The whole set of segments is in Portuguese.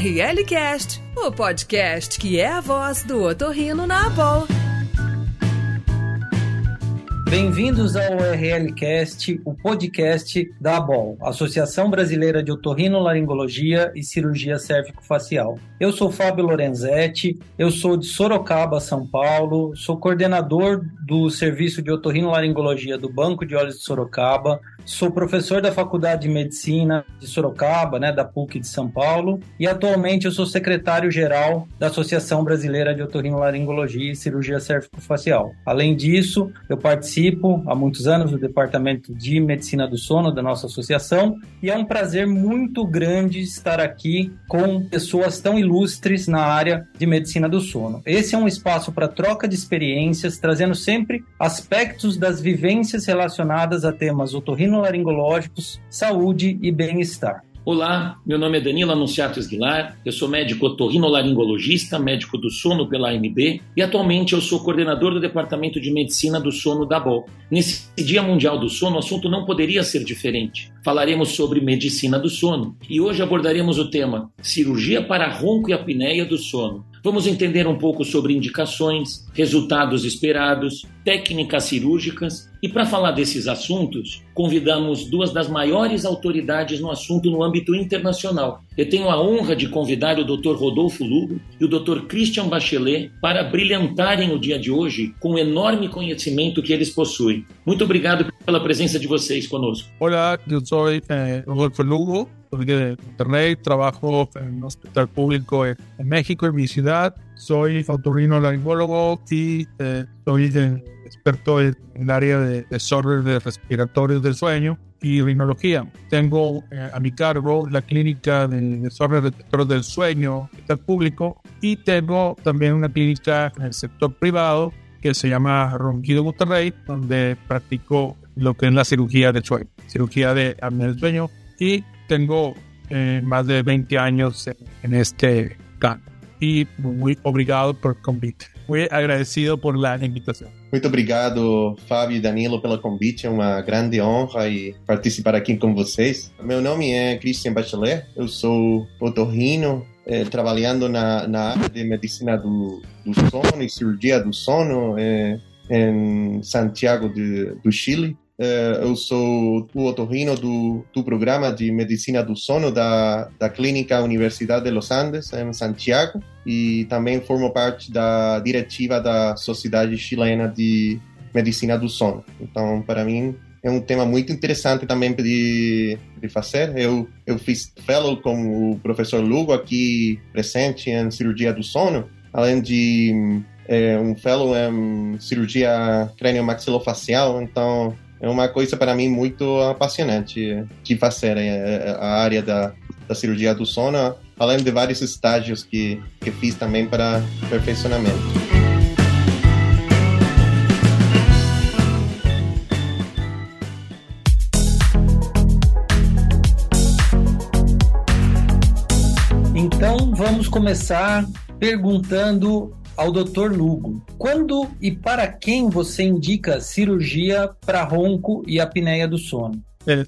RL Cast, o podcast que é a voz do otorrino na Abol. Bem-vindos ao RLcast, o podcast da ABOL, Associação Brasileira de Otorrinolaringologia e Cirurgia Cérvico-Facial. Eu sou Fábio Lorenzetti, eu sou de Sorocaba, São Paulo, sou coordenador do Serviço de Otorrinolaringologia do Banco de Olhos de Sorocaba, Sou professor da Faculdade de Medicina de Sorocaba, né, da PUC de São Paulo, e atualmente eu sou secretário-geral da Associação Brasileira de Otorrinolaringologia e Cirurgia Cérvico-Facial. Além disso, eu participo há muitos anos do Departamento de Medicina do Sono da nossa associação, e é um prazer muito grande estar aqui com pessoas tão ilustres na área de medicina do sono. Esse é um espaço para troca de experiências, trazendo sempre aspectos das vivências relacionadas a temas otorrinolaringológicos, saúde e bem-estar. Olá, meu nome é Danilo Anunciato Esguilar, eu sou médico otorrinolaringologista, médico do sono pela AMB e atualmente eu sou coordenador do Departamento de Medicina do Sono da BOL. Nesse Dia Mundial do Sono, o assunto não poderia ser diferente. Falaremos sobre medicina do sono e hoje abordaremos o tema cirurgia para ronco e apneia do sono. Vamos entender um pouco sobre indicações, resultados esperados, técnicas cirúrgicas e para falar desses assuntos, convidamos duas das maiores autoridades no assunto no âmbito internacional. Eu tenho a honra de convidar o Dr. Rodolfo Lugo e o Dr. Christian Bachelet para brilhantarem o dia de hoje com o enorme conhecimento que eles possuem. Muito obrigado pela presença de vocês conosco. Olá, eu sou eh, Rodolfo Lugo, soy de Monterrey, trabajo en un hospital público en, México, en mi ciudad. Soy otorrinolaringólogo y eh, soy experto en el área de desórdenes respiratorios del sueño y rinología. Tengo eh, a mi cargo la clínica de desórdenes respiratorios del sueño, hospital público, y tengo también una clínica en el sector privado que se llama Ronquido Monterrey, donde practico lo que es la cirugía del sueño, cirugía de apnea del sueño y tengo eh, más de 20 años en este campo e muito obrigado por convite. Muito agradecido por la invitação. Muito obrigado, Fábio e Danilo, pelo convite. É uma grande honra e participar aqui com vocês. Meu nome é Christian Bachelet, eu sou otorrino, eh, trabalhando na, na área de medicina do, do sono e cirurgia do sono eh, em Santiago de, do Chile. Eh, eu sou o otorrino do, do programa de medicina do sono da, da Clínica Universidade de Los Andes, em Santiago, e também formo parte da diretiva da Sociedade Chilena de Medicina do Sono. Então, para mim, é um tema muito interessante também de, de fazer. Eu, eu fiz fellow com o professor Lugo aqui presente em cirurgia do sono, além de é, um fellow em cirurgia crânio-maxilofacial, então é uma coisa para mim muito apaixonante de fazer é, é, a área da, da cirurgia do sono, além de vários estágios que, que fiz também para perfeccionamento. Então vamos começar perguntando ao Dr. Lugo. Quando e para quem você indica cirurgia para ronco y apnea do sono?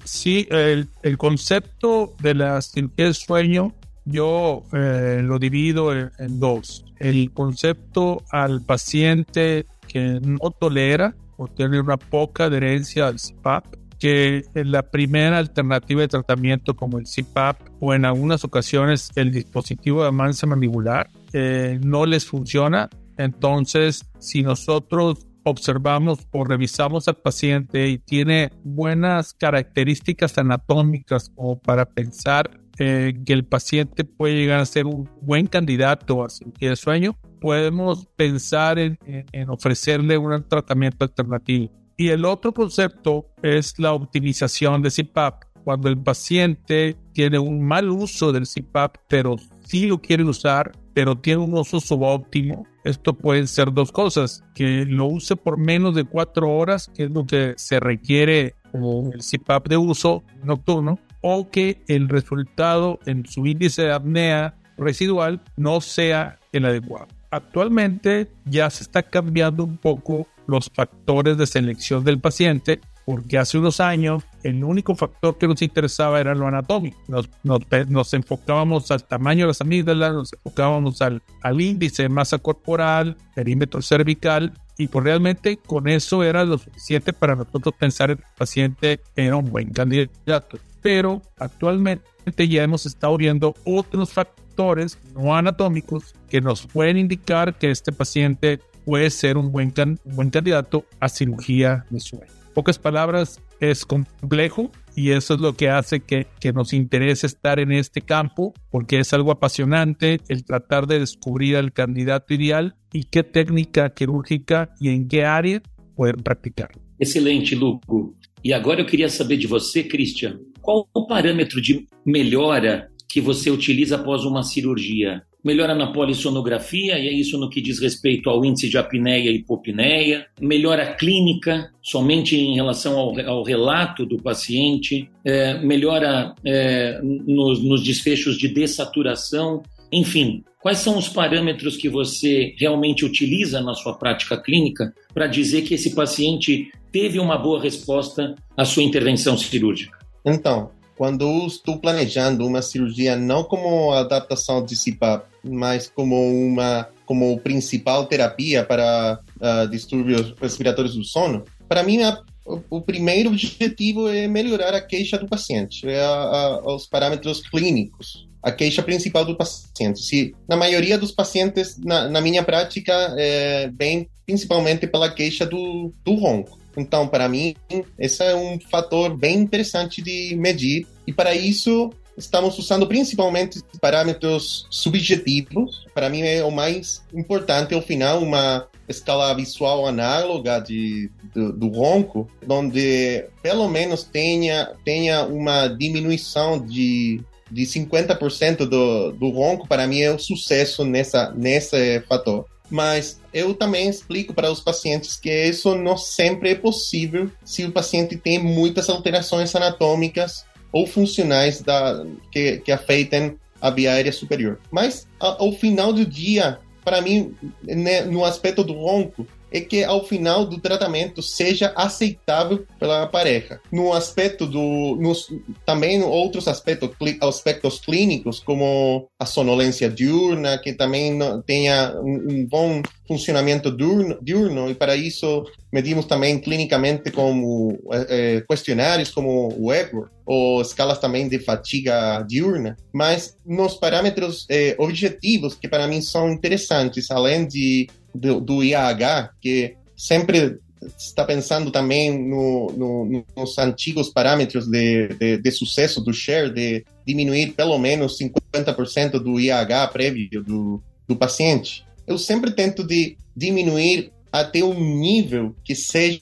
sí, el, el, concepto de la cirugía del sueño yo eh, lo divido en, dos. El concepto al paciente que no tolera o tiene una poca adherencia al CPAP, que la primera alternativa de tratamiento como el CPAP o en algunas ocasiones el dispositivo de mansa mandibular eh, no les funciona. Entonces, si nosotros observamos o revisamos al paciente y tiene buenas características anatómicas como para pensar eh, que el paciente puede llegar a ser un buen candidato a cirugía de sueño, podemos pensar en, en ofrecerle un tratamiento alternativo. Y el otro concepto es la optimización de CPAP. Cuando el paciente tiene un mal uso del CPAP, pero sí lo quiere usar, pero tiene un uso subóptimo. Esto pueden ser dos cosas, que lo use por menos de cuatro horas, que es lo que se requiere como el CPAP de uso nocturno, o que el resultado en su índice de apnea residual no sea el adecuado. Actualmente ya se está cambiando un poco los factores de selección del paciente, porque hace unos años el único factor que nos interesaba era lo anatómico. Nos, nos, nos enfocábamos al tamaño de las amígdalas, nos enfocábamos al, al índice de masa corporal, perímetro cervical, y pues realmente con eso era lo suficiente para nosotros pensar que el paciente era un buen candidato. Pero actualmente ya hemos estado viendo otros factores no anatómicos que nos pueden indicar que este paciente puede ser un buen, can buen candidato a cirugía de sueño. Pocas palabras, es complejo y eso es lo que hace que, que, nos interese estar en este campo porque es algo apasionante el tratar de descubrir al candidato ideal y qué técnica quirúrgica y en qué área pueden practicar. Excelente, Luco. E agora eu queria saber de você, Christian, qual o parâmetro de melhora que você utiliza após uma cirurgia? Melhora na polissonografia, e é isso no que diz respeito ao índice de apneia e hipopneia, melhora clínica, somente em relação ao, ao relato do paciente, é, melhora é, nos, nos desfechos de dessaturação, enfim, quais são os parâmetros que você realmente utiliza na sua prática clínica para dizer que esse paciente teve uma boa resposta à sua intervenção cirúrgica? Então, quando estou planejando uma cirurgia não como adaptação de CPAP, mas como uma como principal terapia para uh, distúrbios respiratórios do sono, para mim a, o, o, primeiro objetivo é melhorar a queixa do paciente, é a, a, os parâmetros clínicos, a queixa principal do paciente. Se na maioria dos pacientes na, na minha prática é, vem principalmente pela queixa do, do ronco. Então, para mim, esse é um fator bem interessante de medir. E para isso, estamos usando principalmente parâmetros subjetivos. Para mim, é o mais importante, ao final, uma escala visual análoga de, do, do ronco, onde pelo menos tenha, tenha uma diminuição de de 50% do, do ronco, para mim é um sucesso nessa, nesse fator. Mas eu também explico para os pacientes que isso não sempre é possível se o paciente tem muitas alterações anatômicas ou funcionais da, que, que afetem a via aérea superior. Mas ao final do dia, para mim, né, no aspecto do ronco, é que ao final do tratamento seja aceitável pela pareja. No aspecto do, nos, também outros aspectos, aspectos clínicos, como a sonolência diurna, que também tenha um, um bom funcionamento diurno, diurno, e para isso medimos também clinicamente como é, questionários como o Epworth, ou escalas também de fatiga diurna, mas nos parâmetros é, objetivos que para mim são interessantes, além de do, do IAH, que sempre está pensando também no, no, nos antigos parâmetros de, de, de, sucesso do share, de diminuir pelo menos 50% do IAH prévio do, do paciente. Eu sempre tento de diminuir até um nível que seja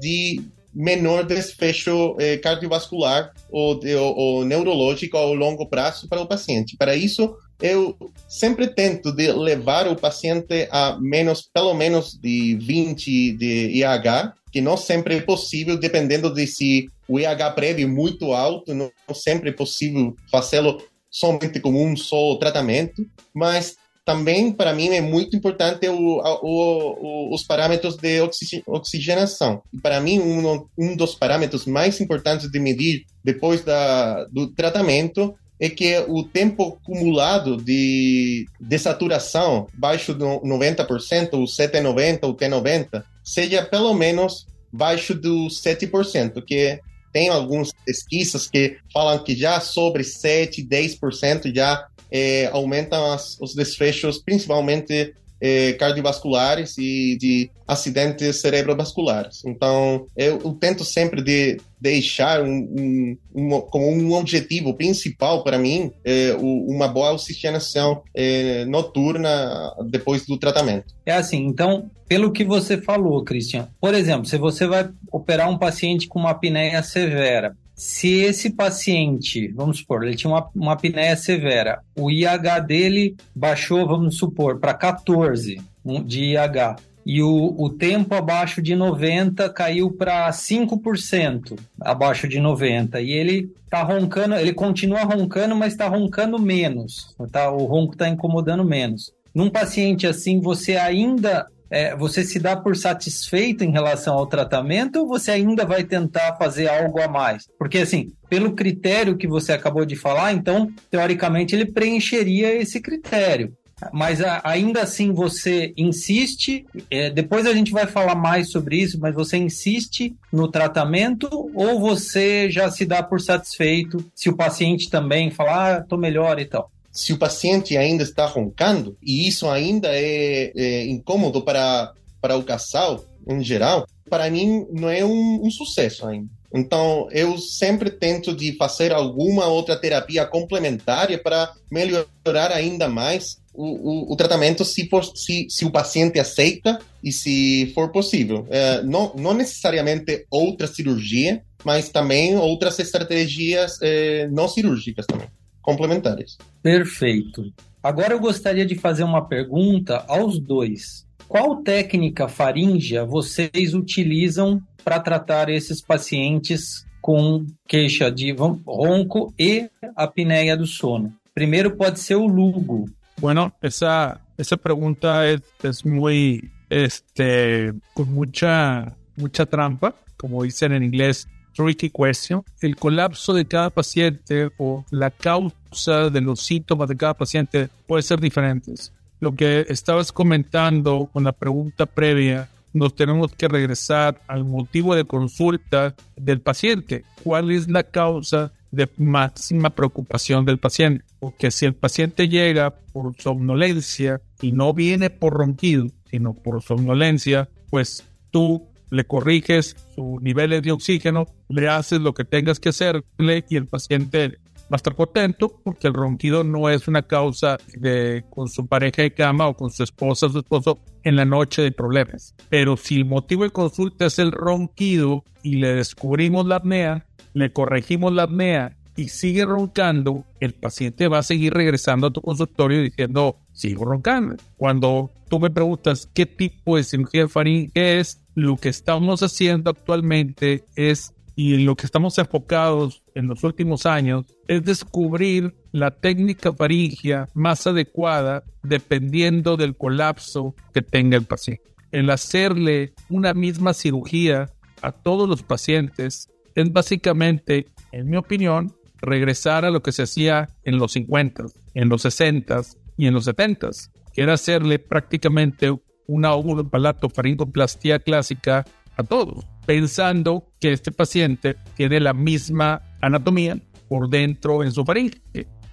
de menor desfecho eh, cardiovascular ou, de, ou, ou neurológico ao longo prazo para o paciente. Para isso, eu sempre tento de levar o paciente a menos, pelo menos de 20 de IH, que não sempre é possível, dependendo de se o IH prévio é muito alto, não sempre é possível fazê-lo somente com um só tratamento, mas também para mim é muito importante o, o, o, os parâmetros de oxigenação. E para mim um, um dos parâmetros mais importantes de medir depois da, do tratamento é que o tempo acumulado de, de saturação baixo do 90%, o CT90, o T90, seja pelo menos baixo do 7%, que tem algumas pesquisas que falam que já sobre 7, 10% já é, aumentam as, os desfechos, principalmente eh, cardiovasculares e de acidentes cerebrovasculares. Então, eu, eu tento sempre de deixar um, um, um, como um objetivo principal para mim eh, uma boa oxigenação eh, noturna depois do tratamento. É assim, então, pelo que você falou, Christian, por exemplo, se você vai operar um paciente com uma apneia severa, se esse paciente, vamos supor, ele tinha uma, uma apneia severa, o IH dele baixou, vamos supor, para 14 de IH, e o, o tempo abaixo de 90 caiu para 5% abaixo de 90, e ele tá roncando, ele continua roncando, mas está roncando menos, tá? o ronco está incomodando menos. Num paciente assim, você ainda é, você se dá por satisfeito em relação ao tratamento ou você ainda vai tentar fazer algo a mais? Porque, assim, pelo critério que você acabou de falar, então, teoricamente, ele preencheria esse critério mas ainda assim você insiste. É, depois a gente vai falar mais sobre isso, mas você insiste no tratamento ou você já se dá por satisfeito se o paciente também falar, ah, tô melhor e tal? Se o paciente ainda está roncando e isso ainda é, é incômodo para, para o casal em geral, para mim não é um, um sucesso ainda. Então, eu sempre tento de fazer alguma outra terapia complementar para melhorar ainda mais o, o, o tratamento se, for, se, se, o paciente aceita e se for possível. É, não, não necessariamente outra cirurgia, mas também outras estratégias é, não cirúrgicas também, complementares. Perfeito. Agora eu gostaria de fazer uma pergunta aos dois. Qual técnica faríngea vocês utilizam para tratar esses pacientes com queixa de ronco e apneia do sono? Primeiro pode ser o Lugo, Bueno, esa, esa pregunta es, es muy, este, con mucha, mucha trampa, como dicen en inglés, tricky question. El colapso de cada paciente o la causa de los síntomas de cada paciente puede ser diferentes. Lo que estabas comentando con la pregunta previa, nos tenemos que regresar al motivo de consulta del paciente. ¿Cuál es la causa de máxima preocupación del paciente, porque si el paciente llega por somnolencia y no viene por ronquido, sino por somnolencia, pues tú le corriges sus niveles de oxígeno, le haces lo que tengas que hacerle y el paciente va a estar contento porque el ronquido no es una causa de con su pareja de cama o con su esposa o su esposo en la noche de problemas. Pero si el motivo de consulta es el ronquido y le descubrimos la apnea, le corregimos la apnea y sigue roncando, el paciente va a seguir regresando a tu consultorio diciendo, sigo roncando. Cuando tú me preguntas qué tipo de cirugía de faringe es, lo que estamos haciendo actualmente es, y en lo que estamos enfocados en los últimos años, es descubrir la técnica faringia más adecuada dependiendo del colapso que tenga el paciente. El hacerle una misma cirugía a todos los pacientes es básicamente, en mi opinión, regresar a lo que se hacía en los 50, en los 60 y en los 70, que era hacerle prácticamente una palato faringoplastia clásica a todos, pensando que este paciente tiene la misma anatomía por dentro en su faringe.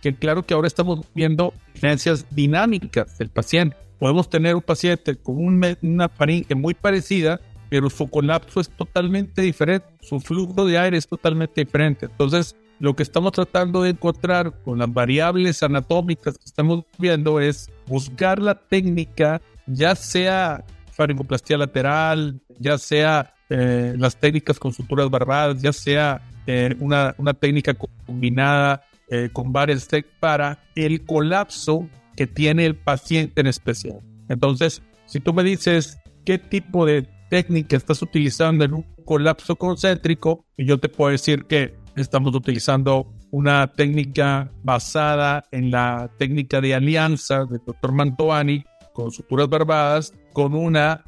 Que claro que ahora estamos viendo diferencias dinámicas del paciente. Podemos tener un paciente con una faringe muy parecida, pero su colapso es totalmente diferente, su flujo de aire es totalmente diferente. Entonces, lo que estamos tratando de encontrar con las variables anatómicas que estamos viendo es buscar la técnica, ya sea faringoplastia lateral, ya sea eh, las técnicas con suturas barbadas, ya sea eh, una, una, técnica combinada eh, con varias técnicas para el colapso que tiene el paciente en especial. Entonces, si tú me dices qué tipo de técnica estás utilizando en un colapso concéntrico, yo te puedo decir que estamos utilizando una técnica basada en la técnica de alianza del doctor Mantovani con suturas barbadas, con una,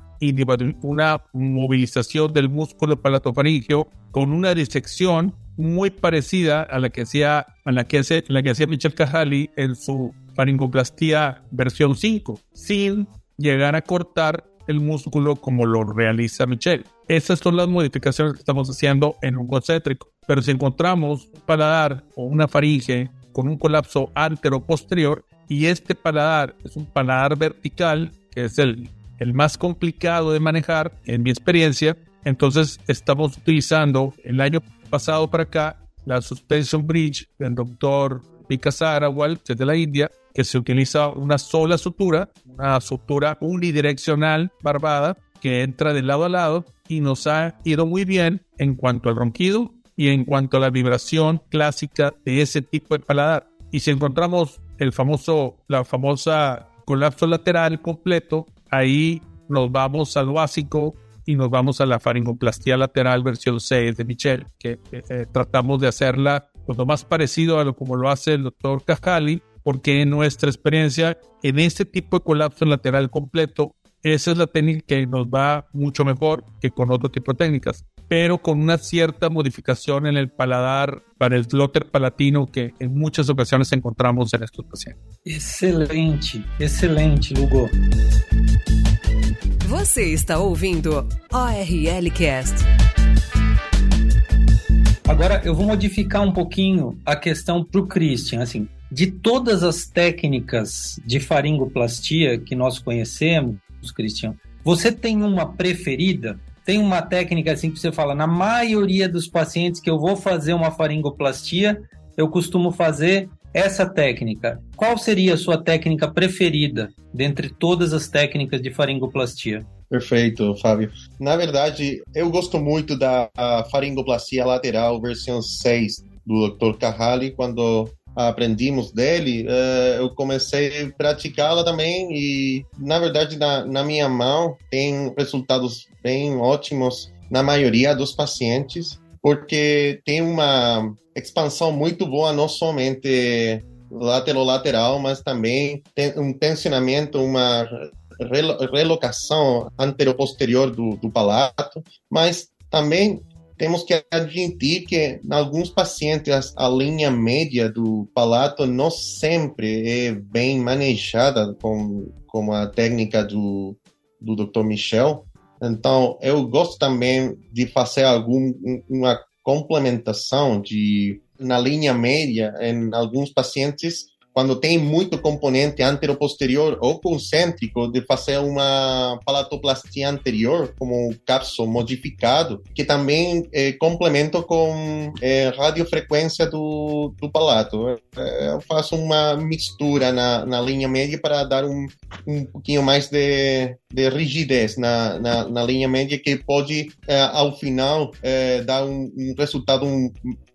una movilización del músculo palatofaringeo, con una disección muy parecida a la que hacía, a la que hace, la que hacía Michel Cajali en su faringoplastia versión 5, sin llegar a cortar el músculo como lo realiza Michel. Esas son las modificaciones que estamos haciendo en un concéntrico. Pero si encontramos un paladar o una faringe con un colapso antero-posterior y este paladar es un paladar vertical, que es el, más complicado de manejar en mi experiencia, entonces estamos utilizando el año pasado para acá la Suspension Bridge del doctor Vika Sarawal, que es de la India, que se utiliza una sola sutura, una sutura unidireccional barbada que entra de lado a lado y nos ha ido muy bien en cuanto al ronquido y en cuanto a la vibración clásica de ese tipo de paladar. Y si encontramos el famoso, la famosa colapso lateral completo, ahí nos vamos al básico y nos vamos a la faringoplastia lateral versión 6 de Michel, que eh, tratamos de hacerla pues, lo más parecido a lo como lo hace el doctor Cajali, porque en nuestra experiencia, en este tipo de colapso lateral completo, esa es la técnica que nos va mucho mejor que con otro tipo de técnicas, pero con una cierta modificación en el paladar para el slaughter palatino que en muchas ocasiones encontramos en estos pacientes. Excelente, excelente, Lugo. Você está ouvindo ORL Cast. Agora eu vou modificar um pouquinho a questão para o Christian. Assim, de todas as técnicas de faringoplastia que nós conhecemos, Christian, você tem uma preferida? Tem uma técnica assim que você fala, na maioria dos pacientes que eu vou fazer uma faringoplastia, eu costumo fazer essa técnica. Qual seria a sua técnica preferida dentre todas as técnicas de faringoplastia? Perfeito, Fábio. Na verdade, eu gosto muito da faringoplastia lateral versão 6 do Dr. Carrali, quando aprendimos dele, uh, eu comecei a praticá-la também e, na verdade, na, na minha mão tem resultados bem ótimos na maioria dos pacientes, porque tem uma expansão muito boa, não somente lateral-lateral, mas também tem um tensionamento, uma relocação anteroposterior do, do palato, mas também temos que admitir que em alguns pacientes a linha média do palato não sempre é bem manejada com, com a técnica do, do Dr. Michel. Então, eu gosto também de fazer algum, uma complementação de na linha média em alguns pacientes quando tem muito componente anteroposterior ou concêntrico, de fazer uma palatoplastia anterior, como o capso modificado, que também é, complemento com é, radiofrequência do, do palato. É, eu faço uma mistura na, na linha média para dar um, um pouquinho mais de, de rigidez na, na, na linha média, que pode, é, ao final, dar um, um resultado um,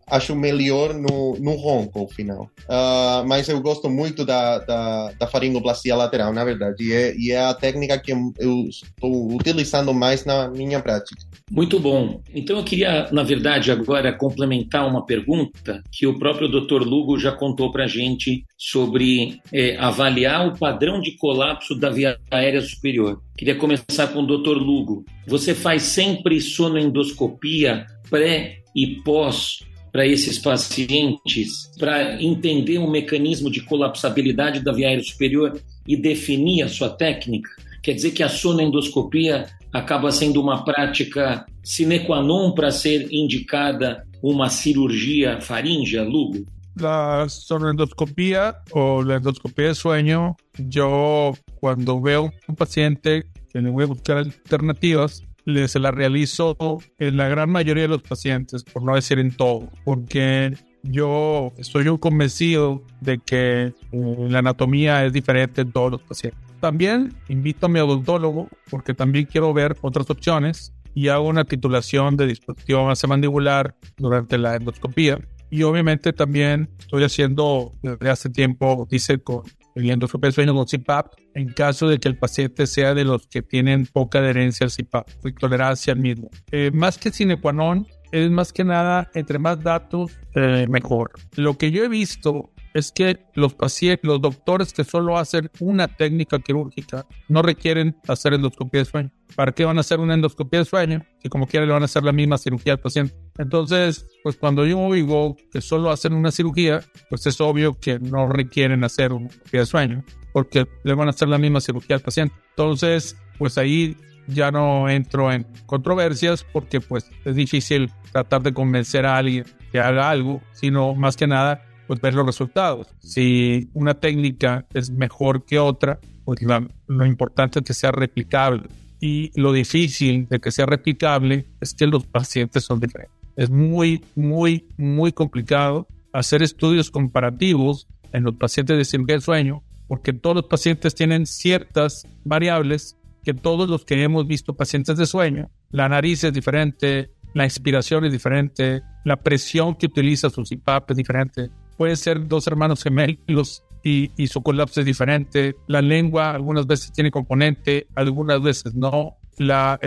acho melhor no, no ronco ao final. Uh, mas eu gosto muito da, da, da faringoplastia lateral, na verdade, e é, e é a técnica que eu estou utilizando mais na minha prática. Muito bom. Então eu queria, na verdade, agora complementar uma pergunta que o próprio Dr. Lugo já contou para a gente sobre é, avaliar o padrão de colapso da via aérea superior. Queria começar com o Dr. Lugo. Você faz sempre sonoendoscopia pré e pós para esses pacientes para entender o mecanismo de colapsabilidade da via aérea superior e definir a sua técnica? Quer dizer que a sonoendoscopia acaba sendo uma prática sine qua non para ser indicada uma cirurgia faríngea, Lugo? La sonoendoscopia o la endoscopia de sueño, yo cuando veo un paciente que le voy a buscar alternativas, se la realizo en la gran mayoría de los pacientes, por no decir en todo, porque yo estoy convencido de que eh, la anatomía es diferente en todos los pacientes. También invito a mi odontólogo porque también quiero ver otras opciones y hago una titulación de disposición mandibular durante la endoscopía. Y obviamente también estoy haciendo desde hace tiempo, dice, con el endoscopio con CPAP en caso de que el paciente sea de los que tienen poca adherencia al CPAP y tolerancia al mismo. Eh, más que sine qua non, es más que nada, entre más datos, eh, mejor. Lo que yo he visto es que los pacientes, los doctores que solo hacen una técnica quirúrgica no requieren hacer endoscopia de sueño. ¿Para qué van a hacer una endoscopia de sueño? Si como quiera le van a hacer la misma cirugía al paciente. Entonces, pues cuando yo oigo que solo hacen una cirugía, pues es obvio que no requieren hacer una endoscopia de sueño porque le van a hacer la misma cirugía al paciente. Entonces, pues ahí ya no entro en controversias porque pues es difícil tratar de convencer a alguien que haga algo, sino más que nada pues ver los resultados. Si una técnica es mejor que otra, pues lo importante es que sea replicable. Y lo difícil de que sea replicable es que los pacientes son diferentes. Es muy, muy, muy complicado hacer estudios comparativos en los pacientes de cirugía del sueño, porque todos los pacientes tienen ciertas variables que todos los que hemos visto pacientes de sueño. La nariz es diferente, la inspiración es diferente, la presión que utiliza su CPAP es diferente, puede ser dos hermanos gemelos y, su colapso es diferente. La lengua algunas veces tiene componente, algunas veces no. La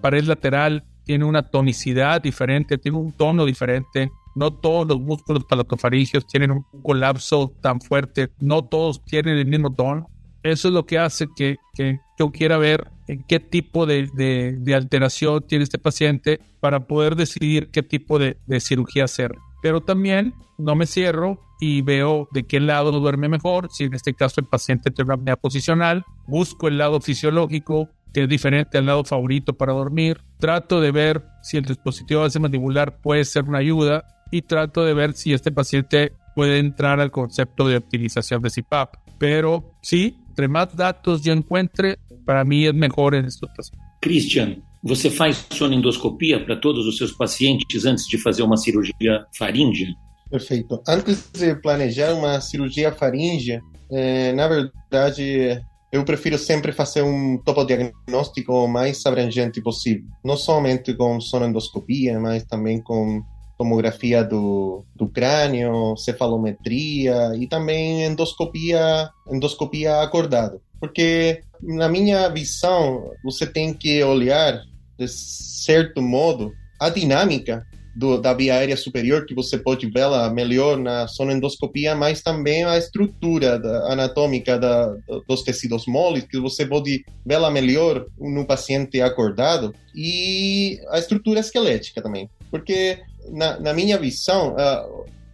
pared lateral tiene una tonicidad diferente, tiene un tono diferente. No todos los músculos palatofaringios tienen un colapso tan fuerte, no todos tienen el mismo tono. Eso es lo que hace que, que yo quiera ver en qué tipo de, de, alteración tiene este paciente para poder decidir qué tipo de, de cirugía hacer. Pero también no me cierro y veo de qué lado duerme mejor. Si en este caso el paciente tiene una apnea posicional, busco el lado fisiológico, que es diferente al lado favorito para dormir. Trato de ver si el dispositivo base mandibular puede ser una ayuda y trato de ver si este paciente puede entrar al concepto de optimización de CPAP. Pero sí, entre más datos yo encuentre, para mí es mejor en estos pacientes. Christian, você faz sonendoscopia para todos os seus pacientes antes de fazer uma cirurgia faríngea? Perfeito. Antes de planejar uma cirurgia faríngea, é, na verdade, eu prefiro sempre fazer um topodiagnóstico o mais abrangente possível. Não somente com sonendoscopia, mas também com tomografia do, do crânio, cefalometria e também endoscopia, endoscopia acordada. Porque, na minha visão, você tem que olhar, de certo modo, a dinâmica do, da via aérea superior, que você pode vê-la melhor na sonendoscopia, mas também a estrutura da, anatômica da, dos tecidos moles, que você pode vê-la melhor no paciente acordado, e a estrutura esquelética também. Porque, na, na minha visão,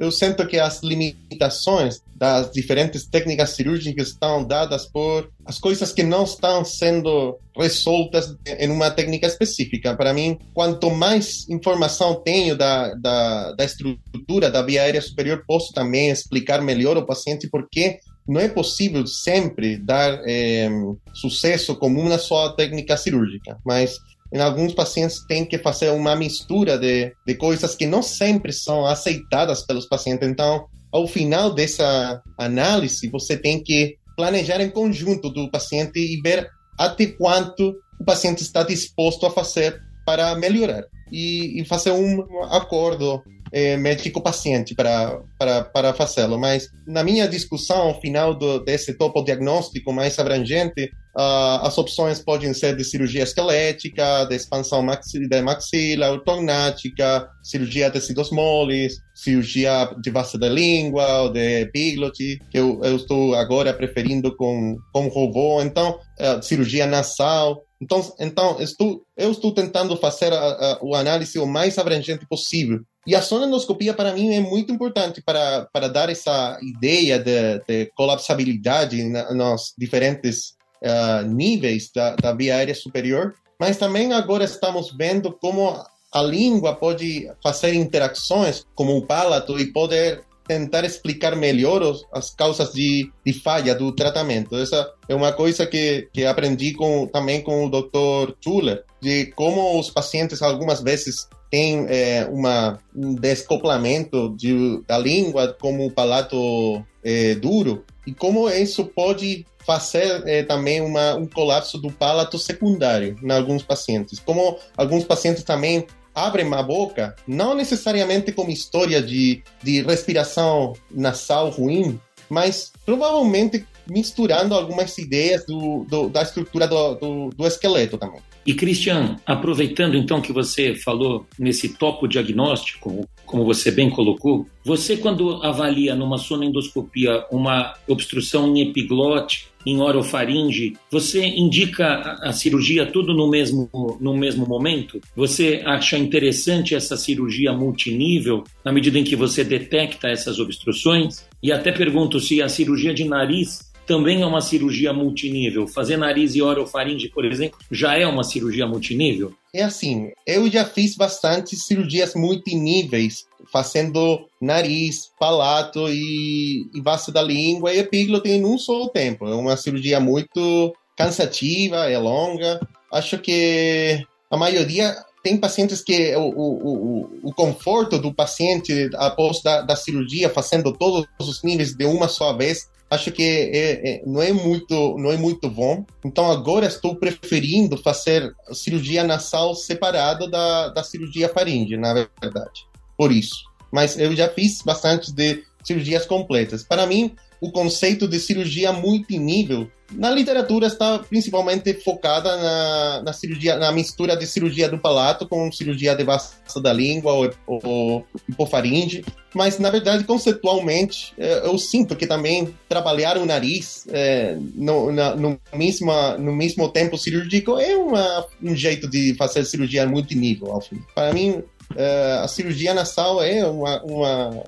eu sinto que as limitações das diferentes técnicas cirúrgicas estão dadas por as coisas que não estão sendo resoltas em uma técnica específica. Para mim, quanto mais informação tenho da, da, da estrutura da via aérea superior, posso também explicar melhor ao paciente por que não é possível sempre dar é, sucesso com uma só técnica cirúrgica, mas em alguns pacientes tem que fazer uma mistura de, de coisas que não sempre são aceitadas pelos pacientes. Então, ao final dessa análise, você tem que planejar em conjunto do paciente e ver até quanto o paciente está disposto a fazer para melhorar e, e fazer um acordo é, médico-paciente para, para, para fazê-lo. Mas na minha discussão final do, desse topo diagnóstico mais abrangente, uh, as opções podem ser de cirurgia esquelética, de expansão maxi, de maxila, ortognática, cirurgia de tecidos moles, cirurgia de base da língua, ou de epiglote, que eu, eu estou agora preferindo com, com robô. Então, uh, cirurgia nasal. Então, então estou, eu estou tentando fazer a, a, o análise o mais abrangente possível. E a sonendoscopia, para mim, é muito importante para, para dar essa ideia de, de colapsabilidade nos diferentes uh, níveis da, da via aérea superior. Mas também agora estamos vendo como a língua pode fazer interações com o palato e poder tentar explicar melhor os, as causas de, de, falha do tratamento. Essa é uma coisa que, que aprendi com, também com o Dr. Schuller, de como os pacientes algumas vezes têm é, uma, um descoplamento de, da língua como o palato é, duro e como isso pode fazer é, também uma, um colapso do palato secundário em alguns pacientes. Como alguns pacientes também abrem a boca, não necessariamente com história de, de respiração nasal ruim, mas provavelmente misturando algumas ideias do, do da estrutura do, do, do esqueleto também. E Christian, aproveitando então que você falou nesse topo diagnóstico, como você bem colocou, você quando avalia numa sonendoscopia uma obstrução epiglote, em orofaringe, você indica a cirurgia tudo no mesmo, no mesmo momento? Você acha interessante essa cirurgia multinível na medida em que você detecta essas obstruções? E até pergunto se a cirurgia de nariz também é uma cirurgia multinível. Fazer nariz e orofaringe, por exemplo, já é uma cirurgia multinível? É assim, eu já fiz bastante cirurgias multiníveis, fazendo nariz, palato e, e base da língua e epíglote em um só tempo. É uma cirurgia muito cansativa, é longa. Acho que a maioria tem pacientes que o, o, o, o conforto do paciente após da, da cirurgia, fazendo todos os níveis de uma só vez, acho que é, é, não é muito não é muito bom. Então agora estou preferindo fazer cirurgia nasal separada da, da cirurgia faríngea, na verdade. Por isso. Mas eu já fiz bastante de cirurgias completas. Para mim, o conceito de cirurgia multinível na literatura está principalmente focada na, na cirurgia, na mistura de cirurgia do palato com cirurgia de base da língua ou, ou hipofaringe, mas na verdade conceitualmente é, eu sinto que também trabalhar o nariz é, no, na, no, mesmo, no mesmo tempo cirúrgico é uma, um jeito de fazer cirurgia multinível. Para mim é, a cirurgia nasal é uma, uma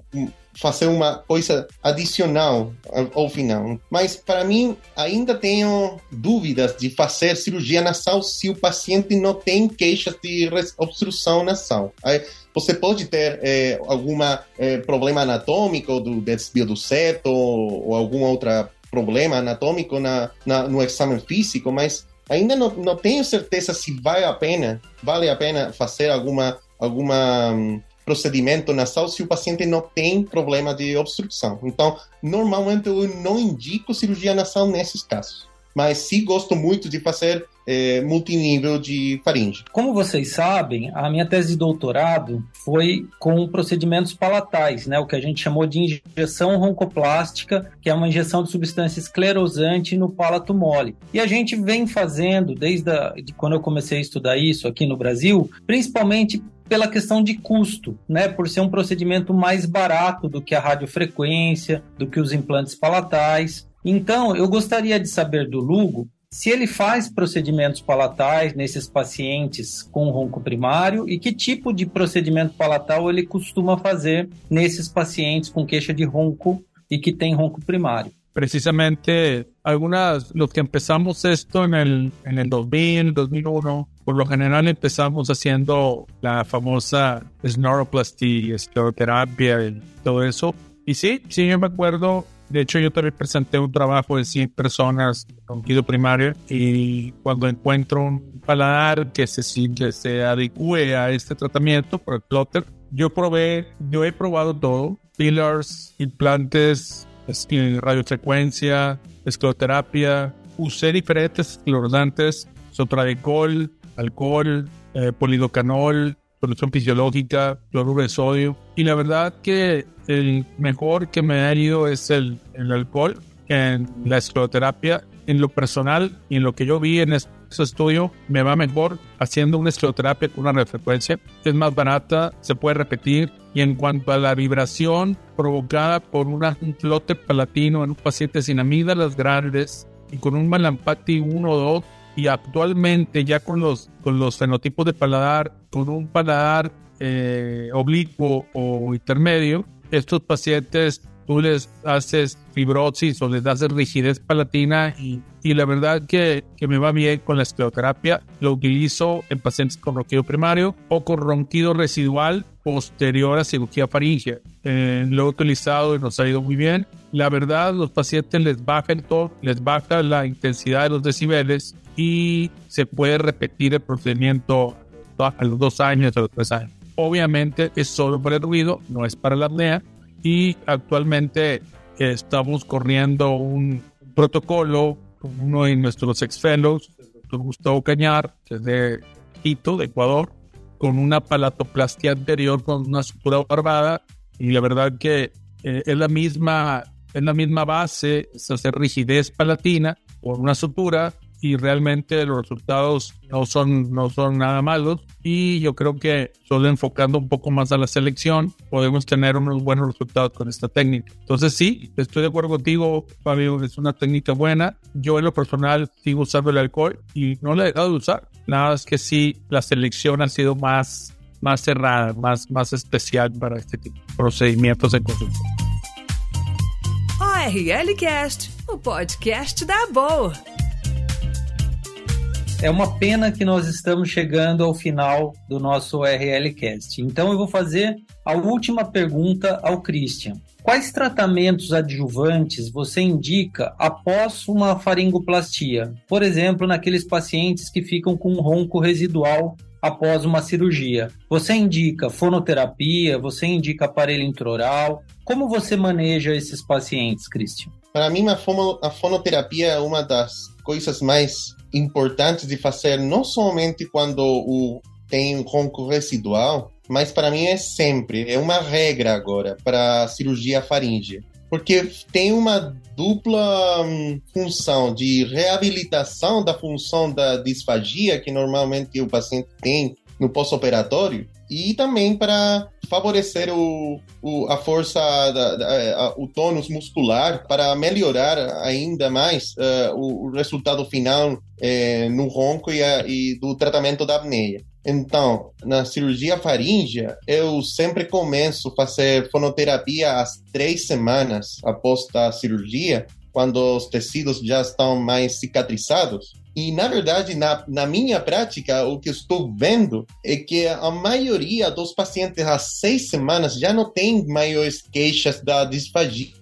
fazer uma coisa adicional ao final. Mas para mim ainda tenho dúvidas de fazer cirurgia nasal se o paciente não tem queixas de obstrução nasal. Aí, você pode ter é, algum é, problema anatômico do desvio do septo ou, ou algum outro problema anatômico na, na, no exame físico, mas ainda não, não tenho certeza se vale a pena, vale a pena fazer alguma alguma hum, procedimento nasal se o paciente não tem problema de obstrução. Então, normalmente eu não indico cirurgia nasal nesses casos. Mas sim gosto muito de fazer é, multinível de faringe. Como vocês sabem, a minha tese de doutorado foi com procedimentos palatais, né, o que a gente chamou de injeção roncoplástica, que é uma injeção de substância esclerosante no palato mole. E a gente vem fazendo, desde a, de quando eu comecei a estudar isso aqui no Brasil, principalmente pela questão de custo, né? Por ser um procedimento mais barato do que a radiofrequência, do que os implantes palatais. Então, eu gostaria de saber do Lugo se ele faz procedimentos palatais nesses pacientes com ronco primário e que tipo de procedimento palatal ele costuma fazer nesses pacientes com queixa de ronco e que tem ronco primário. Precisamente, algunas, los que empezamos esto en el, en el 2000, 2001, por lo general empezamos haciendo la famosa snoroplastia, escleroterapia y todo eso. Y sí, sí, yo me acuerdo de hecho, yo también presenté un trabajo de 100 personas con quido primario y cuando encuentro un paladar que se, que se adecue a este tratamiento por el plotter, yo probé, yo he probado todo, fillers, implantes, radiofrecuencia, escleroterapia, usé diferentes esclerosantes, sotradicol, alcohol, eh, polidocanol, solución fisiológica, cloruro de sodio. Y la verdad que el mejor que me ha ido es el, el alcohol en la escleroterapia. En lo personal y en lo que yo vi en ese estudio, me va mejor haciendo una escleroterapia con una radiofrecuencia. Es más barata, se puede repetir. Y en cuanto a la vibración provocada por un flote palatino en un paciente sin amígdalas grandes y con un malampati 1 o 2, y actualmente ya con los, con los fenotipos de paladar, con un paladar eh, oblicuo o intermedio, estos pacientes tú les haces fibrosis o les das rigidez palatina y, y la verdad que, que, me va bien con la escleroterapia. Lo utilizo en pacientes con ronquido primario o con ronquido residual posterior a cirugía faríngea. Eh, lo he utilizado y nos ha ido muy bien. La verdad, los pacientes les baja el tono, les baja la intensidad de los decibeles y se puede repetir el procedimiento a los dos años, a los tres años. Obviamente es solo para el ruido, no es para la apnea y actualmente estamos corriendo un protocolo con uno de nuestros ex fellows, Gustavo Cañar, que es de Quito, de Ecuador, con una palatoplastia anterior con una sutura barbada y la verdad que eh, es la misma es la misma base, es hacer rigidez palatina por una sutura y realmente los resultados no son, no son nada malos y yo creo que solo enfocando un poco más a la selección podemos tener unos buenos resultados con esta técnica. Entonces sí, estoy de acuerdo contigo, Fabio, es una técnica buena. Yo en lo personal sigo usando el alcohol y no la he dejado de usar. Nada es que sí, la selección ha sido más, más cerrada, más, más especial para este tipo de procedimientos de consulta. ORL Cast, o podcast da Boa. É uma pena que nós estamos chegando ao final do nosso RLcast. Então eu vou fazer a última pergunta ao Christian. Quais tratamentos adjuvantes você indica após uma faringoplastia? Por exemplo, naqueles pacientes que ficam com um ronco residual após uma cirurgia. Você indica fonoterapia, você indica aparelho intraoral. Como você maneja esses pacientes, Christian? Para mim, a, fono, a fonoterapia é uma das coisas mais importantes de fazer, não somente quando o, tem ronco residual, mas para mim é sempre, é uma regra agora para cirurgia faríngea. Porque tem uma dupla hum, função de reabilitação da função da disfagia que normalmente o paciente tem no pós-operatório e também para favorecer o, o a força, da, da, a, o tônus muscular para melhorar ainda mais uh, o, o, resultado final uh, no ronco e, a, e, do tratamento da apneia. Então, na cirurgia faríngea, eu sempre começo a fazer fonoterapia às três semanas após a cirurgia, quando os tecidos já estão mais cicatrizados. E, na verdade, na, na minha prática, o que estou vendo é que a maioria dos pacientes às seis semanas já não tem maiores queixas da disfagia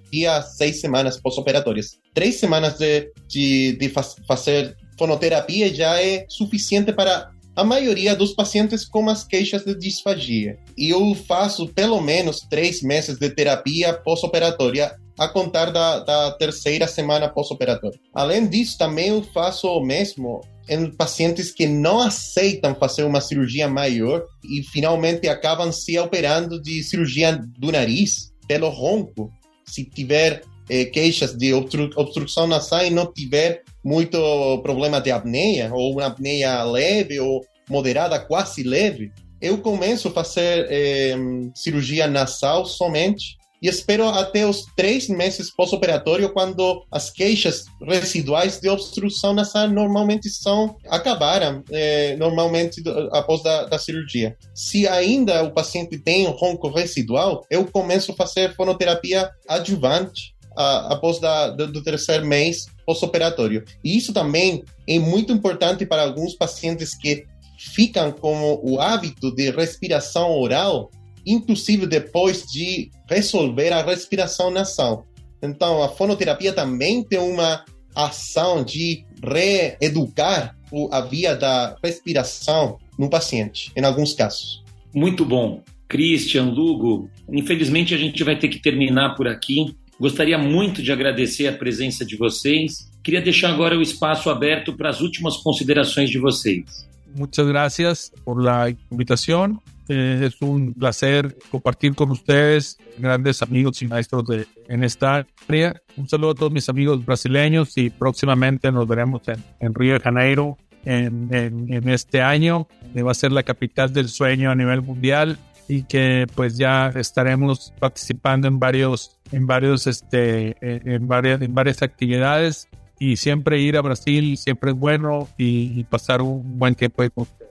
seis semanas pós-operatórias. Três semanas de, de, de fazer fonoterapia já é suficiente para a maioria dos pacientes com as queixas de disfagia. E eu faço pelo menos três meses de terapia pós-operatória a contar da, da terceira semana pós-operatória. Além disso, também eu faço o mesmo em pacientes que não aceitam fazer uma cirurgia maior e finalmente acabam se operando de cirurgia do nariz pelo ronco. Se tiver eh, queixas de obstru obstrução nasal e não tiver muito problema de apneia, ou uma apneia leve ou moderada, quase leve, eu começo a fazer eh, cirurgia nasal somente e espero até os três meses pós-operatório, quando as queixas residuais de obstrução nasal normalmente são acabaram eh, normalmente após da, da, cirurgia. Se ainda o paciente tem ronco residual, eu começo a fazer fonoterapia adjuvante a, após da, do, do terceiro mês pós-operatório. E isso também é muito importante para alguns pacientes que ficam com o hábito de respiração oral inclusive depois de resolver a respiração nasal. Então, a fonoterapia também tem uma ação de reeducar a via da respiração no paciente, em alguns casos. Muito bom. Christian, Lugo, infelizmente a gente vai ter que terminar por aqui. Gostaria muito de agradecer a presença de vocês. Queria deixar agora o espaço aberto para as últimas considerações de vocês. Muchas gracias por la invitación. Eh, es un placer compartir con ustedes, grandes amigos y maestros de, en esta área. Un saludo a todos mis amigos brasileños y próximamente nos veremos en, en Río de Janeiro en, en, este año, va a ser la capital del sueño a nivel mundial y que pues ya estaremos participando en varios en varios este en varias en varias actividades y siempre ir a Brasil siempre es bueno y, y pasar un buen tiempo con ustedes.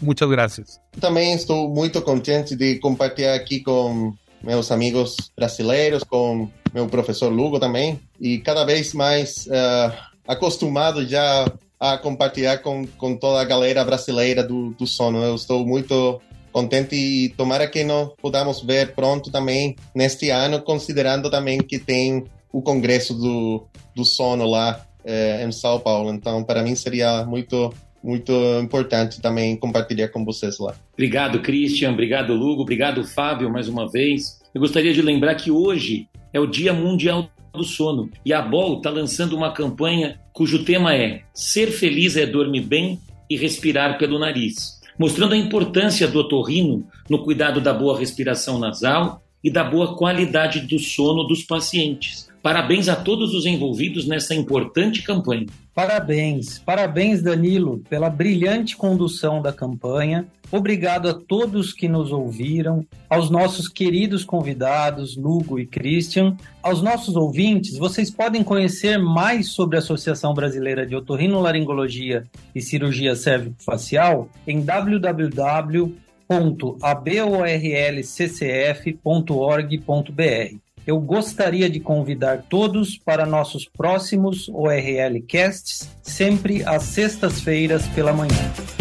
Muchas gracias. Também estou muito contente de compartilhar aqui com meus amigos brasileiros, com meu professor Lugo também, e cada vez mais uh, acostumado já a compartilhar com, com toda a galera brasileira do, do sono. Eu estou muito contente e tomara que nós podamos ver pronto também neste ano, considerando também que tem o congresso do, do sono lá eh, em São Paulo. Então, para mim seria muito muito importante também compartilhar com vocês lá. Obrigado, Christian. Obrigado, Lugo. Obrigado, Fábio, mais uma vez. Eu gostaria de lembrar que hoje é o Dia Mundial do Sono e a BOL está lançando uma campanha cujo tema é Ser feliz é dormir bem e respirar pelo nariz, mostrando a importância do otorrino no cuidado da boa respiração nasal e da boa qualidade do sono dos pacientes. Parabéns a todos os envolvidos nessa importante campanha. Parabéns, parabéns Danilo pela brilhante condução da campanha. Obrigado a todos que nos ouviram, aos nossos queridos convidados, Lugo e Christian. Aos nossos ouvintes, vocês podem conhecer mais sobre a Associação Brasileira de Otorrinolaringologia e Cirurgia Cérvico-Facial em www.aborlccf.org.br eu gostaria de convidar todos para nossos próximos ORL Casts, sempre às sextas-feiras pela manhã.